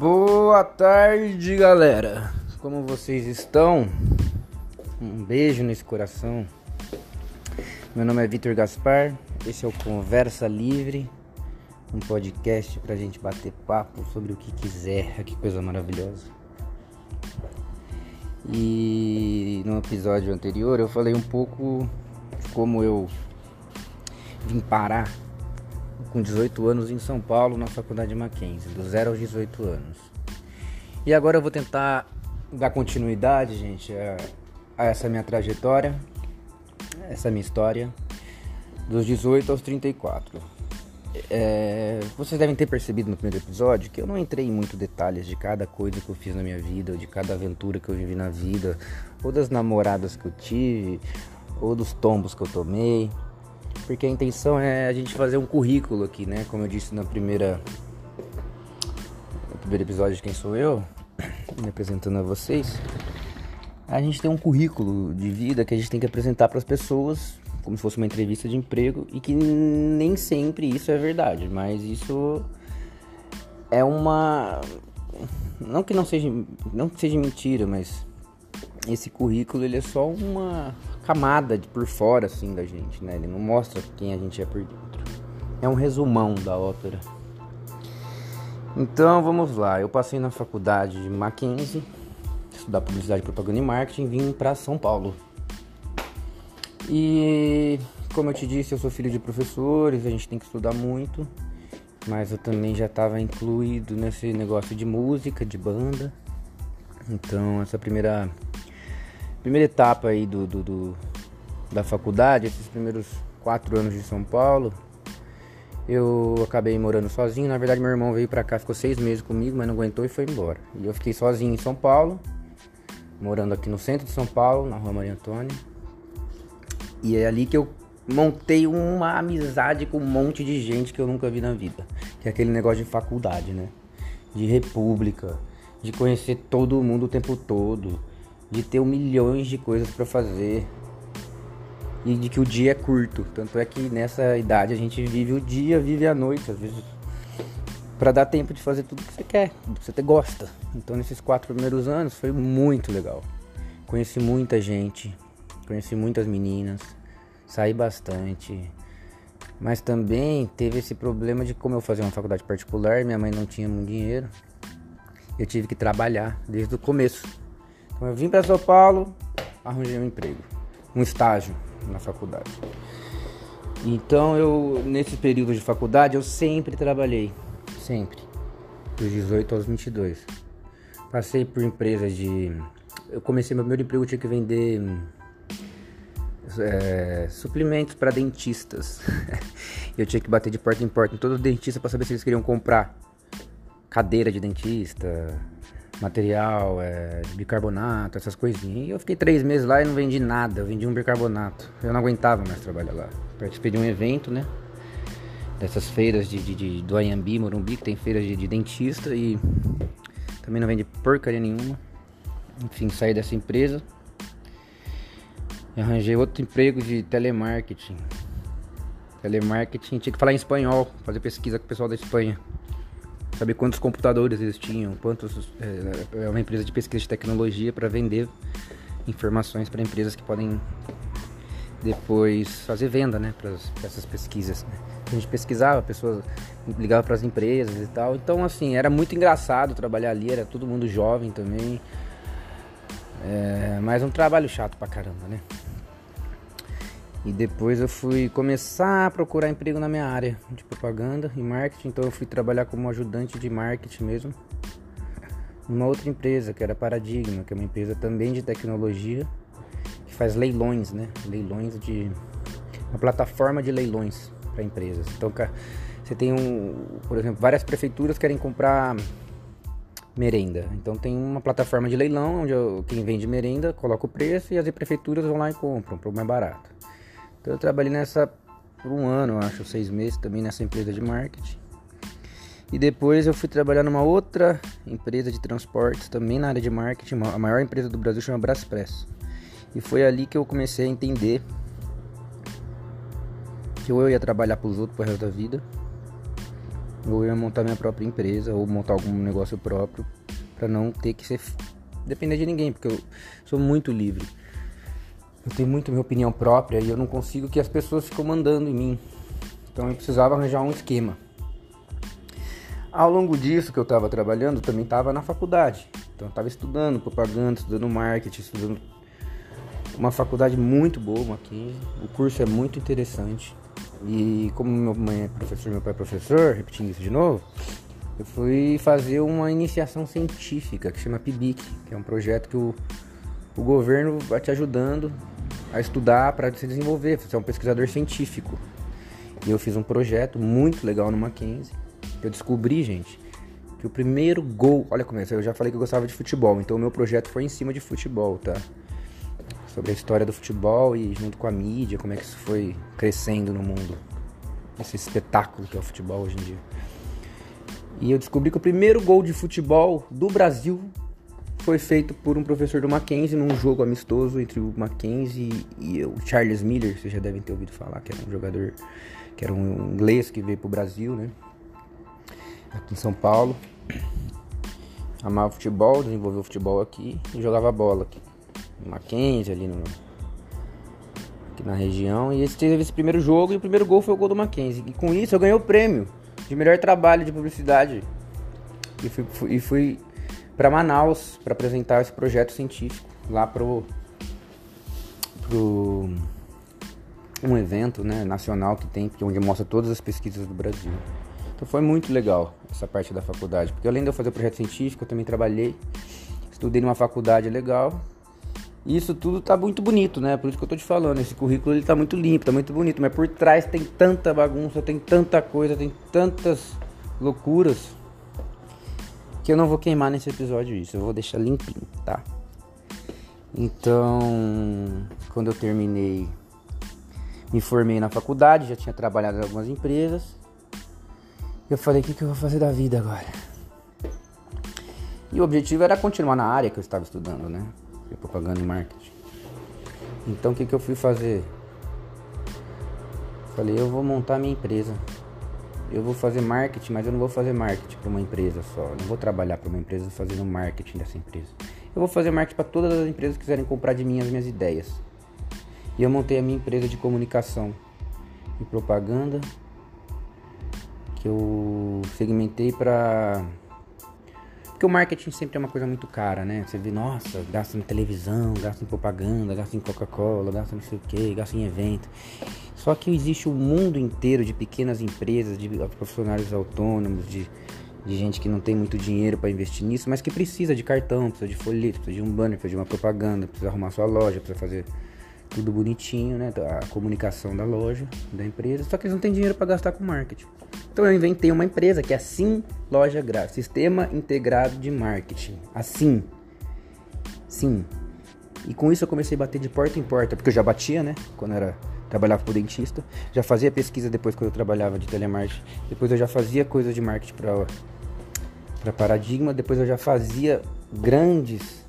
Boa tarde, galera. Como vocês estão? Um beijo nesse coração. Meu nome é Vitor Gaspar. Esse é o Conversa Livre, um podcast pra gente bater papo sobre o que quiser. Que coisa maravilhosa. E no episódio anterior eu falei um pouco de como eu vim parar com 18 anos em São Paulo, na faculdade Mackenzie, do 0 aos 18 anos. E agora eu vou tentar dar continuidade, gente, a, a essa minha trajetória, essa minha história, dos 18 aos 34. É, vocês devem ter percebido no primeiro episódio que eu não entrei em muito detalhes de cada coisa que eu fiz na minha vida, ou de cada aventura que eu vivi na vida, ou das namoradas que eu tive, ou dos tombos que eu tomei porque a intenção é a gente fazer um currículo aqui, né? Como eu disse na primeira no primeiro episódio de Quem Sou Eu, me apresentando a vocês, a gente tem um currículo de vida que a gente tem que apresentar para as pessoas como se fosse uma entrevista de emprego e que nem sempre isso é verdade, mas isso é uma não que não seja não que seja mentira, mas esse currículo ele é só uma camada de por fora assim da gente, né? Ele não mostra quem a gente é por dentro. É um resumão da ópera. Então vamos lá. Eu passei na faculdade de Mackenzie, estudar publicidade, propaganda e marketing, vim para São Paulo. E como eu te disse, eu sou filho de professores, a gente tem que estudar muito, mas eu também já estava incluído nesse negócio de música, de banda. Então essa primeira primeira etapa aí do, do, do, da faculdade, esses primeiros quatro anos de São Paulo, eu acabei morando sozinho. Na verdade, meu irmão veio pra cá, ficou seis meses comigo, mas não aguentou e foi embora. E eu fiquei sozinho em São Paulo, morando aqui no centro de São Paulo, na rua Maria Antônia. E é ali que eu montei uma amizade com um monte de gente que eu nunca vi na vida. Que é aquele negócio de faculdade, né? De república, de conhecer todo mundo o tempo todo de ter milhões de coisas para fazer e de que o dia é curto. Tanto é que nessa idade a gente vive o dia, vive a noite, às vezes para dar tempo de fazer tudo que você quer, que você gosta. Então nesses quatro primeiros anos foi muito legal. Conheci muita gente, conheci muitas meninas, saí bastante. Mas também teve esse problema de como eu fazia uma faculdade particular, minha mãe não tinha muito dinheiro. Eu tive que trabalhar desde o começo. Então eu vim para São Paulo, arranjei um emprego, um estágio na faculdade. Então eu nesse período de faculdade eu sempre trabalhei, sempre, dos 18 aos 22. Passei por empresas de eu comecei meu primeiro emprego eu tinha que vender é, suplementos para dentistas. eu tinha que bater de porta em porta em todo dentista para saber se eles queriam comprar cadeira de dentista, material, é, bicarbonato, essas coisinhas. E eu fiquei três meses lá e não vendi nada, eu vendi um bicarbonato. Eu não aguentava mais trabalhar lá. Participei de um evento, né? Dessas feiras de, de, de do Ayambi, Morumbi, que tem feiras de, de dentista e também não vendi porcaria nenhuma. Enfim, saí dessa empresa. E arranjei outro emprego de telemarketing. Telemarketing, tinha que falar em espanhol, fazer pesquisa com o pessoal da Espanha saber quantos computadores eles tinham, quantos é, é uma empresa de pesquisa de tecnologia para vender informações para empresas que podem depois fazer venda, né, para essas pesquisas. Né? A gente pesquisava, pessoas ligavam para as empresas e tal. Então, assim, era muito engraçado trabalhar ali, era todo mundo jovem também. É, mas um trabalho chato pra caramba, né? E depois eu fui começar a procurar emprego na minha área de propaganda e marketing. Então eu fui trabalhar como ajudante de marketing mesmo. Numa outra empresa que era Paradigma, que é uma empresa também de tecnologia que faz leilões, né? Leilões de uma plataforma de leilões para empresas. Então você tem um, por exemplo, várias prefeituras querem comprar merenda. Então tem uma plataforma de leilão onde quem vende merenda coloca o preço e as prefeituras vão lá e compram por mais barato. Então eu trabalhei nessa por um ano, acho, seis meses também nessa empresa de marketing. E depois eu fui trabalhar numa outra empresa de transportes, também na área de marketing, a maior empresa do Brasil chama Braspress. E foi ali que eu comecei a entender que eu ia trabalhar para os outros pro resto da vida, ou eu ia montar minha própria empresa ou montar algum negócio próprio para não ter que ser depender de ninguém, porque eu sou muito livre. Eu tenho muito minha opinião própria e eu não consigo que as pessoas ficam mandando em mim. Então eu precisava arranjar um esquema. Ao longo disso que eu estava trabalhando, eu também estava na faculdade. Então eu estava estudando propaganda, estudando marketing, estudando uma faculdade muito boa aqui. O curso é muito interessante. E como meu mãe é professor, meu pai é professor, repetindo isso de novo, eu fui fazer uma iniciação científica que chama PIBIC, que é um projeto que o, o governo vai te ajudando a estudar para se desenvolver, é um pesquisador científico. E eu fiz um projeto muito legal no Mackenzie. Eu descobri, gente, que o primeiro gol. Olha como é, eu já falei que eu gostava de futebol, então o meu projeto foi em cima de futebol, tá? Sobre a história do futebol e junto com a mídia, como é que isso foi crescendo no mundo. Esse espetáculo que é o futebol hoje em dia. E eu descobri que o primeiro gol de futebol do Brasil foi feito por um professor do Mackenzie num jogo amistoso entre o Mackenzie e o Charles Miller, vocês já devem ter ouvido falar, que era um jogador que era um inglês que veio pro Brasil, né? Aqui em São Paulo. Amava futebol, desenvolveu futebol aqui e jogava bola aqui. No Mackenzie, ali no, aqui na região. E esse teve esse primeiro jogo e o primeiro gol foi o gol do Mackenzie. E com isso eu ganhei o prêmio de melhor trabalho de publicidade. E fui, fui, e fui para Manaus para apresentar esse projeto científico lá pro, pro um evento né, nacional que tem, onde mostra todas as pesquisas do Brasil. Então foi muito legal essa parte da faculdade, porque além de eu fazer o projeto científico, eu também trabalhei, estudei numa faculdade legal. E isso tudo tá muito bonito, né? Por isso que eu tô te falando, esse currículo ele tá muito limpo, tá muito bonito, mas por trás tem tanta bagunça, tem tanta coisa, tem tantas loucuras que eu não vou queimar nesse episódio isso, eu vou deixar limpinho, tá? Então, quando eu terminei, me formei na faculdade, já tinha trabalhado em algumas empresas. Eu falei, o que, que eu vou fazer da vida agora? E o objetivo era continuar na área que eu estava estudando, né? Propaganda e marketing. Então o que, que eu fui fazer? Falei, eu vou montar minha empresa eu vou fazer marketing, mas eu não vou fazer marketing para uma empresa só. Eu não vou trabalhar para uma empresa fazendo marketing dessa empresa. Eu vou fazer marketing para todas as empresas que quiserem comprar de mim as minhas ideias. E eu montei a minha empresa de comunicação e propaganda que eu segmentei para porque o marketing sempre é uma coisa muito cara, né? Você vê, nossa, gasta em televisão, gasta em propaganda, gasta em Coca-Cola, gasta não sei o que, gasta em evento. Só que existe um mundo inteiro de pequenas empresas, de profissionais autônomos, de, de gente que não tem muito dinheiro para investir nisso, mas que precisa de cartão, precisa de folheto, precisa de um banner, precisa de uma propaganda, precisa arrumar sua loja, precisa fazer tudo bonitinho, né? A comunicação da loja, da empresa, só que eles não têm dinheiro para gastar com marketing. Então eu inventei uma empresa que é Sim Loja Gráfica, Sistema Integrado de Marketing. Assim. Sim. E com isso eu comecei a bater de porta em porta, porque eu já batia, né? Quando era trabalhava como dentista, já fazia pesquisa depois quando eu trabalhava de telemarketing. Depois eu já fazia coisas de marketing para para paradigma, depois eu já fazia grandes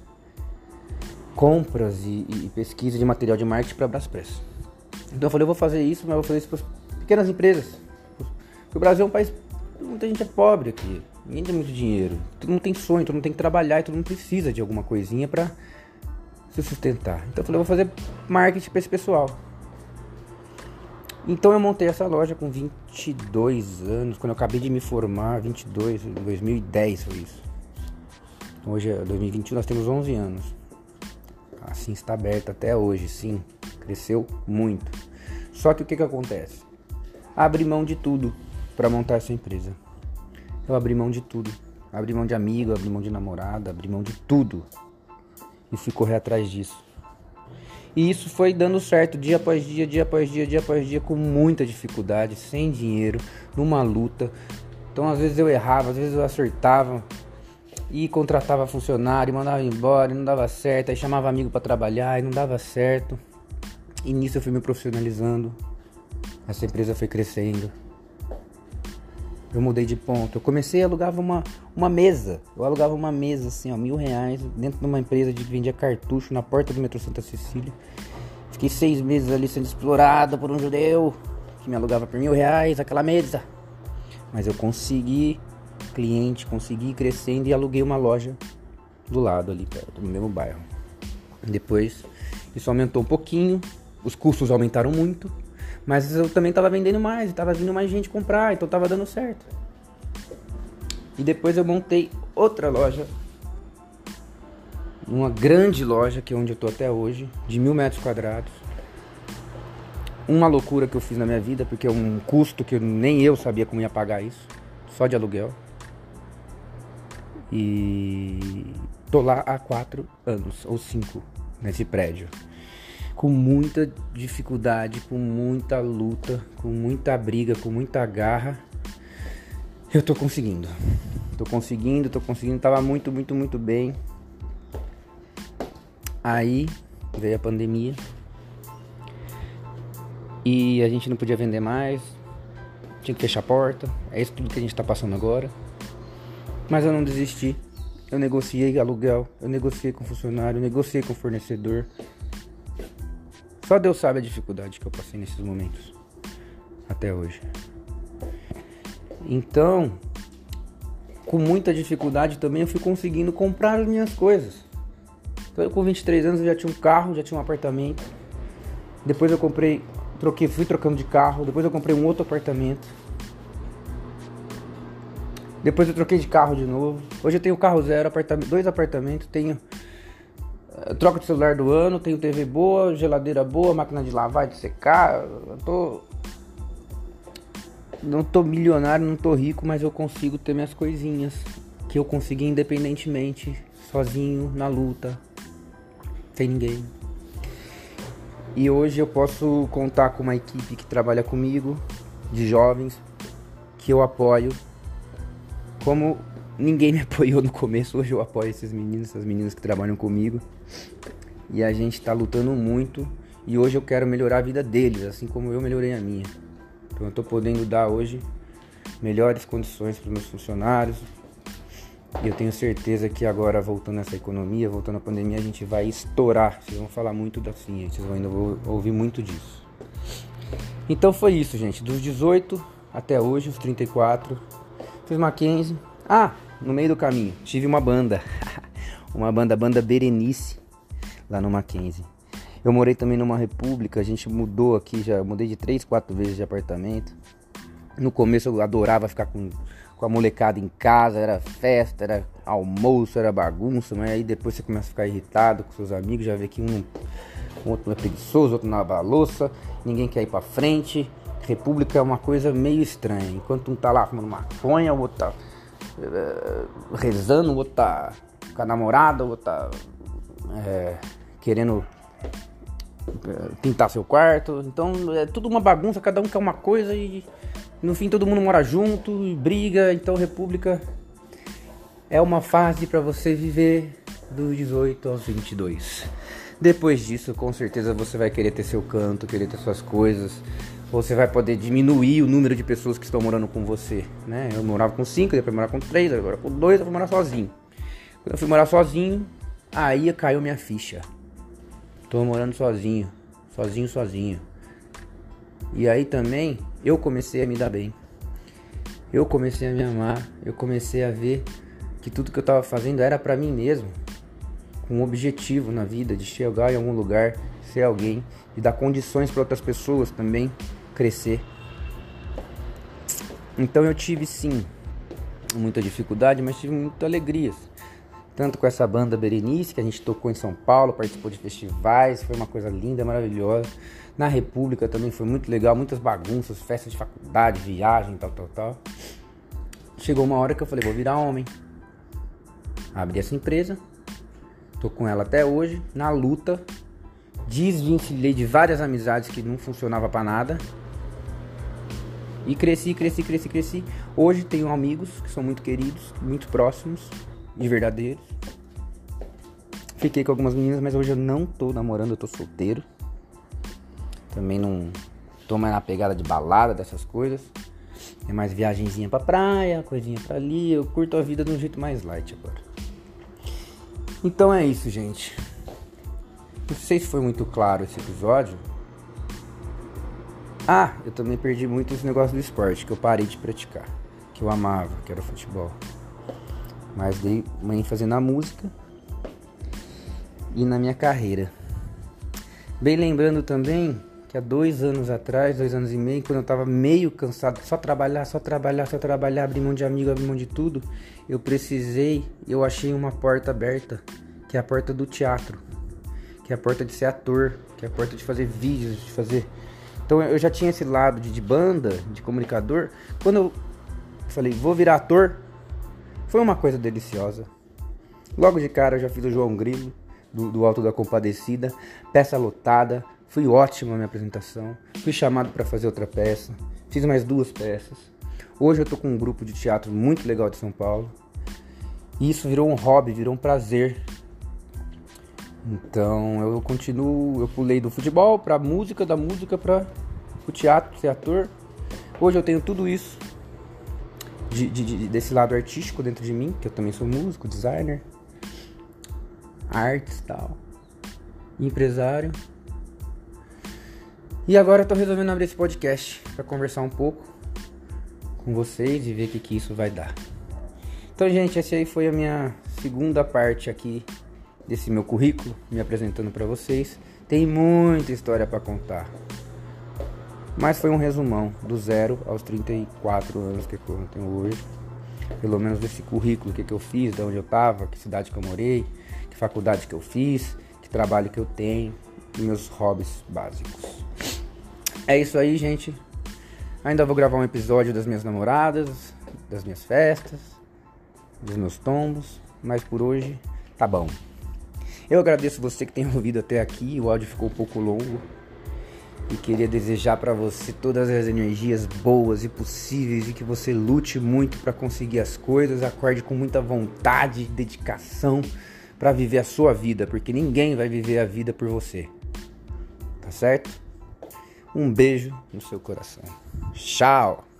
compras e, e pesquisa de material de marketing para Braspress. Então eu falei, eu vou fazer isso, mas eu vou fazer isso para pequenas empresas. Porque o Brasil é um país muita gente é pobre aqui. Ninguém tem muito dinheiro. Todo mundo tem sonho, todo mundo tem que trabalhar e todo mundo precisa de alguma coisinha para se sustentar. Então eu falei, eu vou fazer marketing para esse pessoal. Então eu montei essa loja com 22 anos, quando eu acabei de me formar, 22, em 2010 foi isso. Hoje é 2021, nós temos 11 anos. Assim está aberta até hoje, sim. Cresceu muito. Só que o que que acontece? Abri mão de tudo para montar essa empresa. Eu abri mão de tudo. Abri mão de amigo, abri mão de namorada, abri mão de tudo. E fui correr atrás disso. E isso foi dando certo dia após dia, dia após dia, dia após dia, com muita dificuldade, sem dinheiro, numa luta. Então às vezes eu errava, às vezes eu acertava e contratava funcionário, mandava embora, e não dava certo, aí chamava amigo para trabalhar e não dava certo. E nisso eu fui me profissionalizando. Essa empresa foi crescendo. Eu mudei de ponto. Eu comecei a alugar uma, uma mesa. Eu alugava uma mesa assim, ó, mil reais, dentro de uma empresa que vendia cartucho na porta do metrô Santa Cecília. Fiquei seis meses ali sendo explorado por um judeu que me alugava por mil reais aquela mesa. Mas eu consegui cliente, consegui ir crescendo e aluguei uma loja do lado ali perto, no mesmo bairro. Depois isso aumentou um pouquinho, os custos aumentaram muito, mas eu também estava vendendo mais, estava vindo mais gente comprar, então estava dando certo. E depois eu montei outra loja, uma grande loja que é onde eu tô até hoje, de mil metros quadrados. Uma loucura que eu fiz na minha vida, porque é um custo que nem eu sabia como ia pagar isso, só de aluguel. E tô lá há quatro anos, ou cinco, nesse prédio. Com muita dificuldade, com muita luta, com muita briga, com muita garra. Eu tô conseguindo. Tô conseguindo, tô conseguindo. Tava muito, muito, muito bem. Aí veio a pandemia. E a gente não podia vender mais. Tinha que fechar a porta. É isso tudo que a gente tá passando agora. Mas eu não desisti. Eu negociei aluguel, eu negociei com funcionário, eu negociei com fornecedor. Só Deus sabe a dificuldade que eu passei nesses momentos. Até hoje. Então, com muita dificuldade também eu fui conseguindo comprar as minhas coisas. Então, eu, com 23 anos eu já tinha um carro, já tinha um apartamento. Depois eu comprei, troquei, fui trocando de carro. Depois eu comprei um outro apartamento. Depois eu troquei de carro de novo. Hoje eu tenho carro zero, apartamento, dois apartamentos, tenho uh, troca de celular do ano, tenho TV boa, geladeira boa, máquina de lavar, de secar. Eu tô não tô milionário, não tô rico, mas eu consigo ter minhas coisinhas que eu consegui independentemente, sozinho, na luta, sem ninguém. E hoje eu posso contar com uma equipe que trabalha comigo, de jovens, que eu apoio como ninguém me apoiou no começo, hoje eu apoio esses meninos, essas meninas que trabalham comigo. E a gente está lutando muito. E hoje eu quero melhorar a vida deles, assim como eu melhorei a minha. Então eu estou podendo dar hoje melhores condições para meus funcionários. E eu tenho certeza que agora, voltando essa economia, voltando à pandemia, a gente vai estourar. Vocês vão falar muito assim, vocês vão ainda ouvir muito disso. Então foi isso, gente. Dos 18 até hoje, os 34 Fiz Mackenzie. Ah, no meio do caminho, tive uma banda. uma banda, banda Berenice, lá no Mackenzie. Eu morei também numa república, a gente mudou aqui, já mudei de três, quatro vezes de apartamento. No começo eu adorava ficar com, com a molecada em casa, era festa, era almoço, era bagunça, mas aí depois você começa a ficar irritado com seus amigos, já vê que um, um outro é preguiçoso, outro não lava a louça, ninguém quer ir pra frente. República é uma coisa meio estranha. Enquanto um tá lá fumando maconha, o outro tá uh, rezando, o outro tá com a namorada, o outro tá é, querendo eh, pintar seu quarto. Então é tudo uma bagunça, cada um quer uma coisa e no fim todo mundo mora junto e briga. Então República é uma fase para você viver dos 18 aos 22. Depois disso, com certeza você vai querer ter seu canto, querer ter suas coisas, você vai poder diminuir o número de pessoas que estão morando com você, né? Eu morava com cinco, depois morar com três, agora com dois, eu vou morar sozinho. Quando eu fui morar sozinho, aí caiu minha ficha. Tô morando sozinho, sozinho, sozinho. E aí também eu comecei a me dar bem. Eu comecei a me amar, eu comecei a ver que tudo que eu tava fazendo era para mim mesmo, com um objetivo na vida de chegar em algum lugar, ser alguém e dar condições para outras pessoas também crescer. Então eu tive sim muita dificuldade, mas tive muita alegria. Tanto com essa banda Berenice, que a gente tocou em São Paulo, participou de festivais, foi uma coisa linda, maravilhosa. Na República também foi muito legal, muitas bagunças, festas de faculdade, viagem, tal, tal, tal. Chegou uma hora que eu falei, vou virar homem. Abri essa empresa, tô com ela até hoje, na luta. Desvencilhei de várias amizades que não funcionava para nada e cresci, cresci, cresci, cresci. Hoje tenho amigos que são muito queridos, muito próximos e verdadeiros. Fiquei com algumas meninas, mas hoje eu não tô namorando, eu tô solteiro. Também não tô mais na pegada de balada, dessas coisas. É mais viagenzinha pra praia, coisinha pra ali. Eu curto a vida de um jeito mais light agora. Então é isso, gente. Não sei se foi muito claro esse episódio. Ah, eu também perdi muito esse negócio do esporte, que eu parei de praticar. que eu amava, que era futebol. Mas dei uma ênfase na música e na minha carreira. Bem lembrando também que há dois anos atrás, dois anos e meio, quando eu tava meio cansado, só trabalhar, só trabalhar, só trabalhar, abrir mão de amigo, abrir mão de tudo, eu precisei, eu achei uma porta aberta, que é a porta do teatro, que é a porta de ser ator, que é a porta de fazer vídeos, de fazer. Então eu já tinha esse lado de, de banda, de comunicador. Quando eu falei, vou virar ator, foi uma coisa deliciosa. Logo de cara eu já fiz o João Grilo, do, do Alto da Compadecida, peça lotada, foi ótima a minha apresentação. Fui chamado para fazer outra peça. Fiz mais duas peças. Hoje eu tô com um grupo de teatro muito legal de São Paulo. E isso virou um hobby, virou um prazer. Então eu continuo, eu pulei do futebol para música, da música para o teatro, ser ator. Hoje eu tenho tudo isso de, de, desse lado artístico dentro de mim, que eu também sou músico, designer, artes tal, empresário. E agora eu tô resolvendo abrir esse podcast para conversar um pouco com vocês e ver o que, que isso vai dar. Então, gente, essa aí foi a minha segunda parte aqui desse meu currículo, me apresentando para vocês. Tem muita história para contar. Mas foi um resumão do zero aos 34 anos que eu tenho hoje. Pelo menos desse currículo, que, que eu fiz, de onde eu tava, que cidade que eu morei, que faculdade que eu fiz, que trabalho que eu tenho e meus hobbies básicos. É isso aí, gente. Ainda vou gravar um episódio das minhas namoradas, das minhas festas, dos meus tombos, mas por hoje tá bom. Eu agradeço você que tem ouvido até aqui, o áudio ficou um pouco longo. E queria desejar para você todas as energias boas e possíveis e que você lute muito para conseguir as coisas, acorde com muita vontade, dedicação para viver a sua vida, porque ninguém vai viver a vida por você. Tá certo? Um beijo no seu coração. Tchau!